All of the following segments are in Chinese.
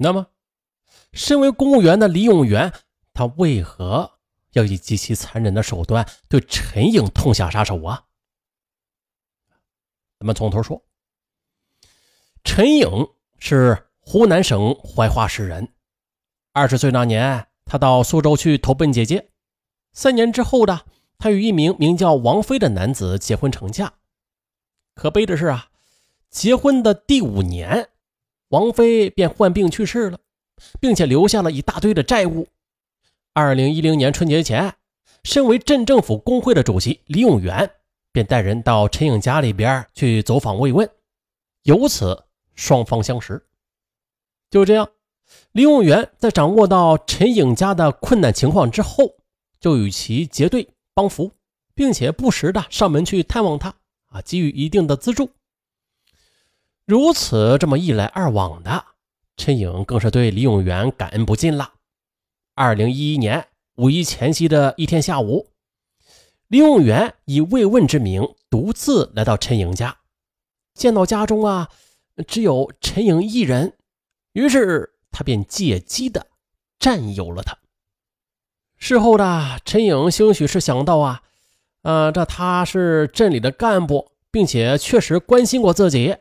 那么，身为公务员的李永元，他为何要以极其残忍的手段对陈颖痛下杀手啊？咱们从头说，陈颖是湖南省怀化市人。二十岁那年，他到苏州去投奔姐姐。三年之后的，他与一名名叫王飞的男子结婚成家。可悲的是啊，结婚的第五年，王菲便患病去世了，并且留下了一大堆的债务。二零一零年春节前，身为镇政府工会的主席李永元。便带人到陈颖家里边去走访慰问，由此双方相识。就这样，李永元在掌握到陈颖家的困难情况之后，就与其结对帮扶，并且不时的上门去探望他，啊，给予一定的资助。如此这么一来二往的，陈颖更是对李永元感恩不尽了。二零一一年五一前夕的一天下午。李永元以慰问之名，独自来到陈颖家，见到家中啊，只有陈颖一人，于是他便借机的占有了他。事后的陈颖兴许是想到啊，呃，这他是镇里的干部，并且确实关心过自己，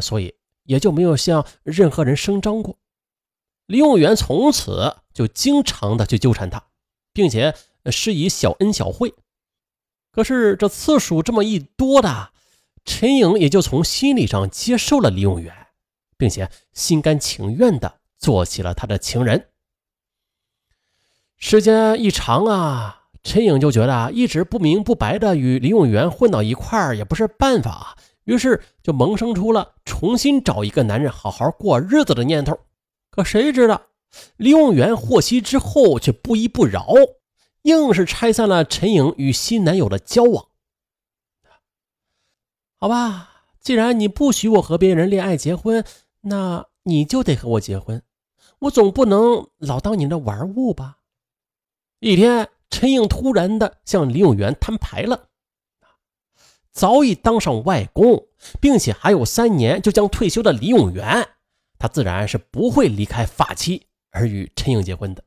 所以也就没有向任何人声张过。李永元从此就经常的去纠缠他，并且施以小恩小惠。可是这次数这么一多的，陈颖也就从心理上接受了李永元，并且心甘情愿的做起了他的情人。时间一长啊，陈颖就觉得一直不明不白的与李永元混到一块儿也不是办法，于是就萌生出了重新找一个男人好好过日子的念头。可谁知道李永元获悉之后却不依不饶。硬是拆散了陈颖与新男友的交往。好吧，既然你不许我和别人恋爱结婚，那你就得和我结婚。我总不能老当你的玩物吧？一天，陈颖突然的向李永元摊牌了。早已当上外公，并且还有三年就将退休的李永元，他自然是不会离开发妻而与陈颖结婚的。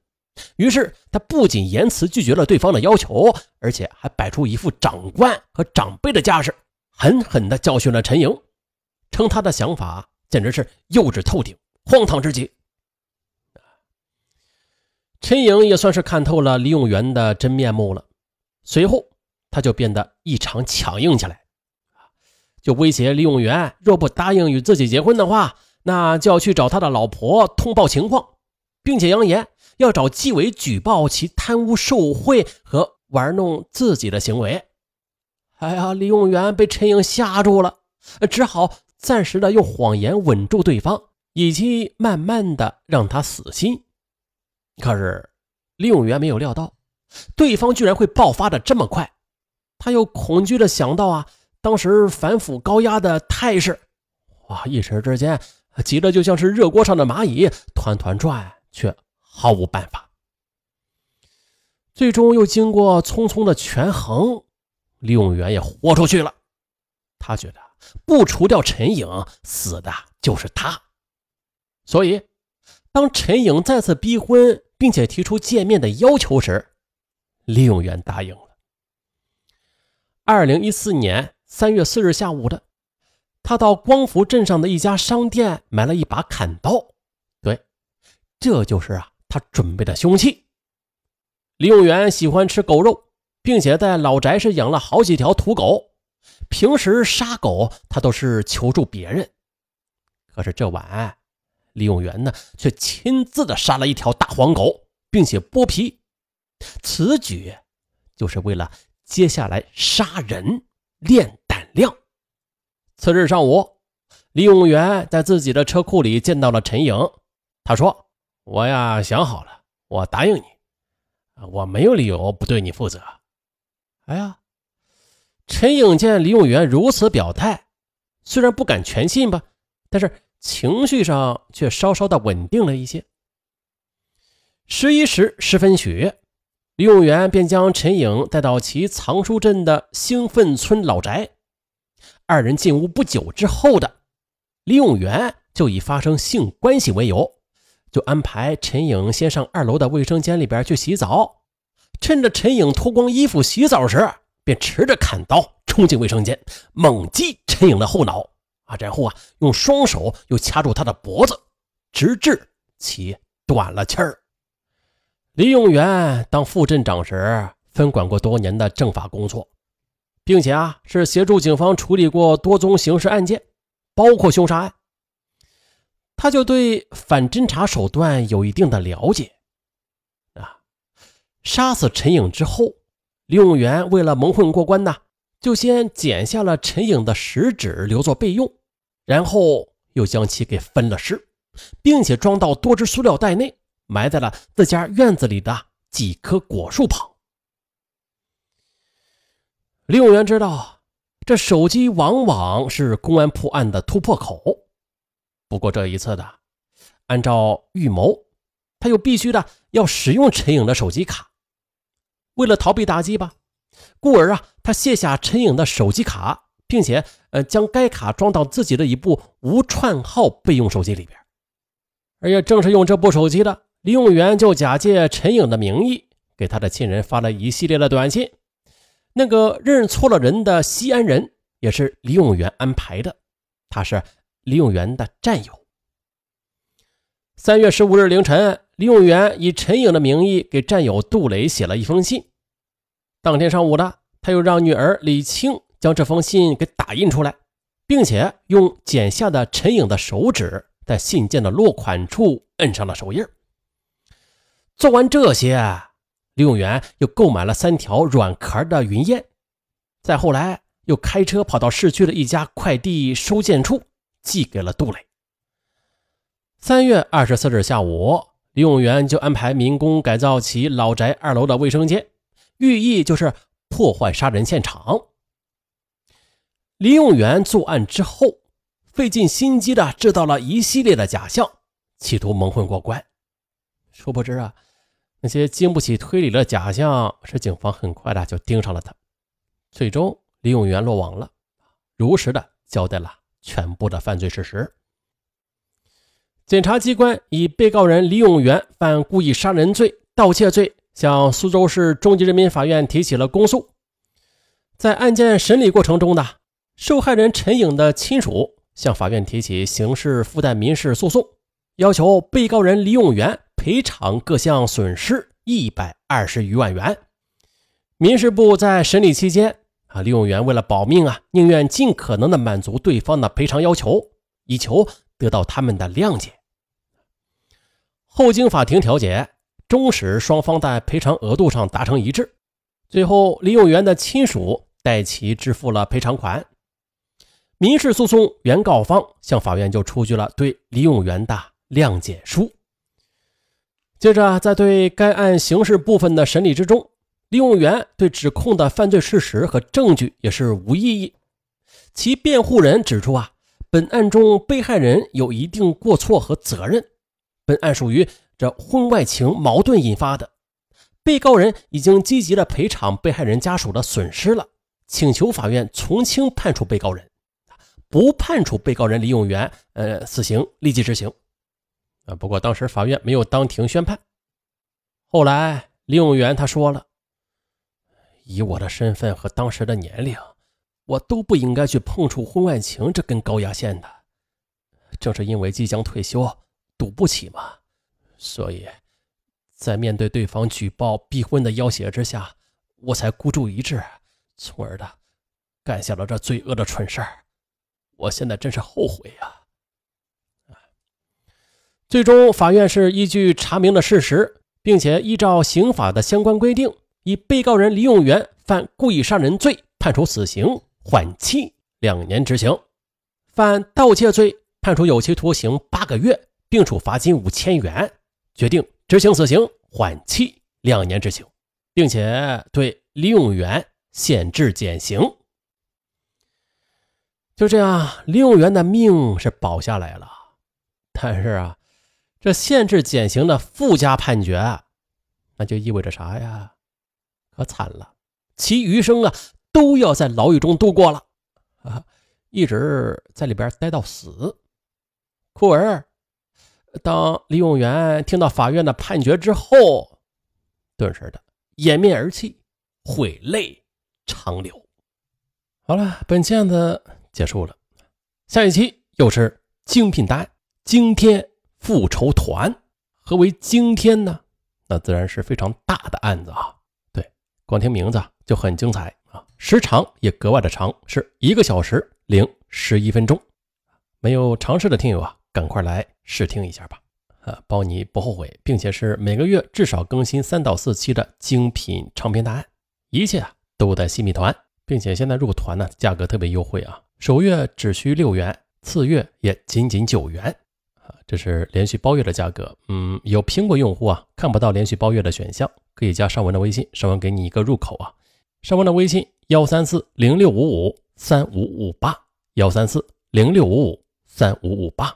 于是，他不仅严词拒绝了对方的要求，而且还摆出一副长官和长辈的架势，狠狠地教训了陈颖，称他的想法简直是幼稚透顶、荒唐至极。陈颖也算是看透了李永元的真面目了，随后他就变得异常强硬起来，就威胁李永元，若不答应与自己结婚的话，那就要去找他的老婆通报情况，并且扬言。要找纪委举报其贪污受贿和玩弄自己的行为。哎呀，李永元被陈英吓住了，只好暂时的用谎言稳住对方，以及慢慢的让他死心。可是李永元没有料到，对方居然会爆发的这么快。他又恐惧的想到啊，当时反腐高压的态势，哇，一时之间急得就像是热锅上的蚂蚁，团团转，却。毫无办法，最终又经过匆匆的权衡，李永元也豁出去了。他觉得不除掉陈颖，死的就是他。所以，当陈颖再次逼婚，并且提出见面的要求时，李永元答应了。二零一四年三月四日下午的，他到光福镇上的一家商店买了一把砍刀。对，这就是啊。他准备的凶器。李永元喜欢吃狗肉，并且在老宅是养了好几条土狗。平时杀狗，他都是求助别人。可是这晚，李永元呢，却亲自的杀了一条大黄狗，并且剥皮。此举就是为了接下来杀人练胆量。次日上午，李永元在自己的车库里见到了陈颖，他说。我呀想好了，我答应你，我没有理由不对你负责。哎呀，陈颖见李永元如此表态，虽然不敢全信吧，但是情绪上却稍稍的稳定了一些。十一时十分许，李永元便将陈颖带到其藏书镇的兴奋村老宅。二人进屋不久之后的，李永元就以发生性关系为由。就安排陈颖先上二楼的卫生间里边去洗澡。趁着陈颖脱光衣服洗澡时，便持着砍刀冲进卫生间，猛击陈颖的后脑。啊，然后啊，用双手又掐住他的脖子，直至其断了气儿。李永元当副镇长时，分管过多年的政法工作，并且啊，是协助警方处理过多宗刑事案件，包括凶杀案。他就对反侦查手段有一定的了解。啊，杀死陈颖之后，李永元为了蒙混过关呢，就先剪下了陈颖的食指留作备用。然后又将其给分了尸，并且装到多只塑料袋内，埋在了自家院子里的几棵果树旁。李永元知道，这手机往往是公安破案的突破口。不过这一次的，按照预谋，他又必须的要使用陈颖的手机卡。为了逃避打击吧，故而啊，他卸下陈颖的手机卡。并且，呃，将该卡装到自己的一部无串号备用手机里边。而也正是用这部手机的李永元，就假借陈颖的名义，给他的亲人发了一系列的短信。那个认错了人的西安人，也是李永元安排的，他是李永元的战友。三月十五日凌晨，李永元以陈颖的名义给战友杜磊写了一封信。当天上午的，他又让女儿李青。将这封信给打印出来，并且用剪下的陈颖的手指在信件的落款处摁上了手印。做完这些，李永元又购买了三条软壳的云烟，再后来又开车跑到市区的一家快递收件处寄给了杜磊。三月二十四日下午，李永元就安排民工改造其老宅二楼的卫生间，寓意就是破坏杀人现场。李永元作案之后，费尽心机的制造了一系列的假象，企图蒙混过关。殊不知啊，那些经不起推理的假象，使警方很快的就盯上了他。最终，李永元落网了，如实的交代了全部的犯罪事实。检察机关以被告人李永元犯故意杀人罪、盗窃罪，向苏州市中级人民法院提起了公诉。在案件审理过程中呢。受害人陈颖的亲属向法院提起刑事附带民事诉讼，要求被告人李永元赔偿各项损失一百二十余万元。民事部在审理期间，啊，李永元为了保命啊，宁愿尽可能的满足对方的赔偿要求，以求得到他们的谅解。后经法庭调解，终使双方在赔偿额度上达成一致。最后，李永元的亲属代其支付了赔偿款。民事诉讼原告方向法院就出具了对李永元的谅解书。接着，在对该案刑事部分的审理之中，李永元对指控的犯罪事实和证据也是无异议。其辩护人指出啊，本案中被害人有一定过错和责任，本案属于这婚外情矛盾引发的，被告人已经积极的赔偿被害人家属的损失了，请求法院从轻判处被告人。不判处被告人李永元呃死刑立即执行啊！不过当时法院没有当庭宣判。后来李永元他说了：“以我的身份和当时的年龄，我都不应该去碰触婚外情这根高压线的。正是因为即将退休，赌不起嘛，所以，在面对对方举报逼婚的要挟之下，我才孤注一掷，从而的干下了这罪恶的蠢事儿。”我现在真是后悔呀！最终，法院是依据查明的事实，并且依照刑法的相关规定，以被告人李永元犯故意杀人罪判处死刑，缓期两年执行；犯盗窃罪判处有期徒刑八个月，并处罚金五千元，决定执行死刑，缓期两年执行，并且对李永元限制减刑。就这样，李永元的命是保下来了。但是啊，这限制减刑的附加判决，那就意味着啥呀？可惨了，其余生啊都要在牢狱中度过了啊，一直在里边待到死。故而，当李永元听到法院的判决之后，顿时的掩面而泣，悔泪长流。好了，本期案子结束了，下一期又是精品答案——惊天复仇团。何为惊天呢？那自然是非常大的案子啊！对，光听名字就很精彩啊，时长也格外的长，是一个小时零十一分钟。没有尝试的听友啊，赶快来试听一下吧，啊，包你不后悔，并且是每个月至少更新三到四期的精品长篇大案，一切啊都在新米团，并且现在入团呢，价格特别优惠啊，首月只需六元，次月也仅仅九元。这是连续包月的价格，嗯，有苹果用户啊看不到连续包月的选项，可以加尚文的微信，尚文给你一个入口啊。尚文的微信幺三四零六五五三五五八幺三四零六五五三五五八。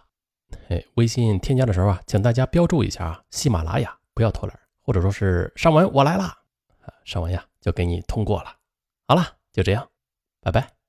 嘿，微信添加的时候啊，请大家标注一下啊，喜马拉雅不要偷懒，或者说是尚文我来啦，啊，尚文呀就给你通过了。好了，就这样，拜拜。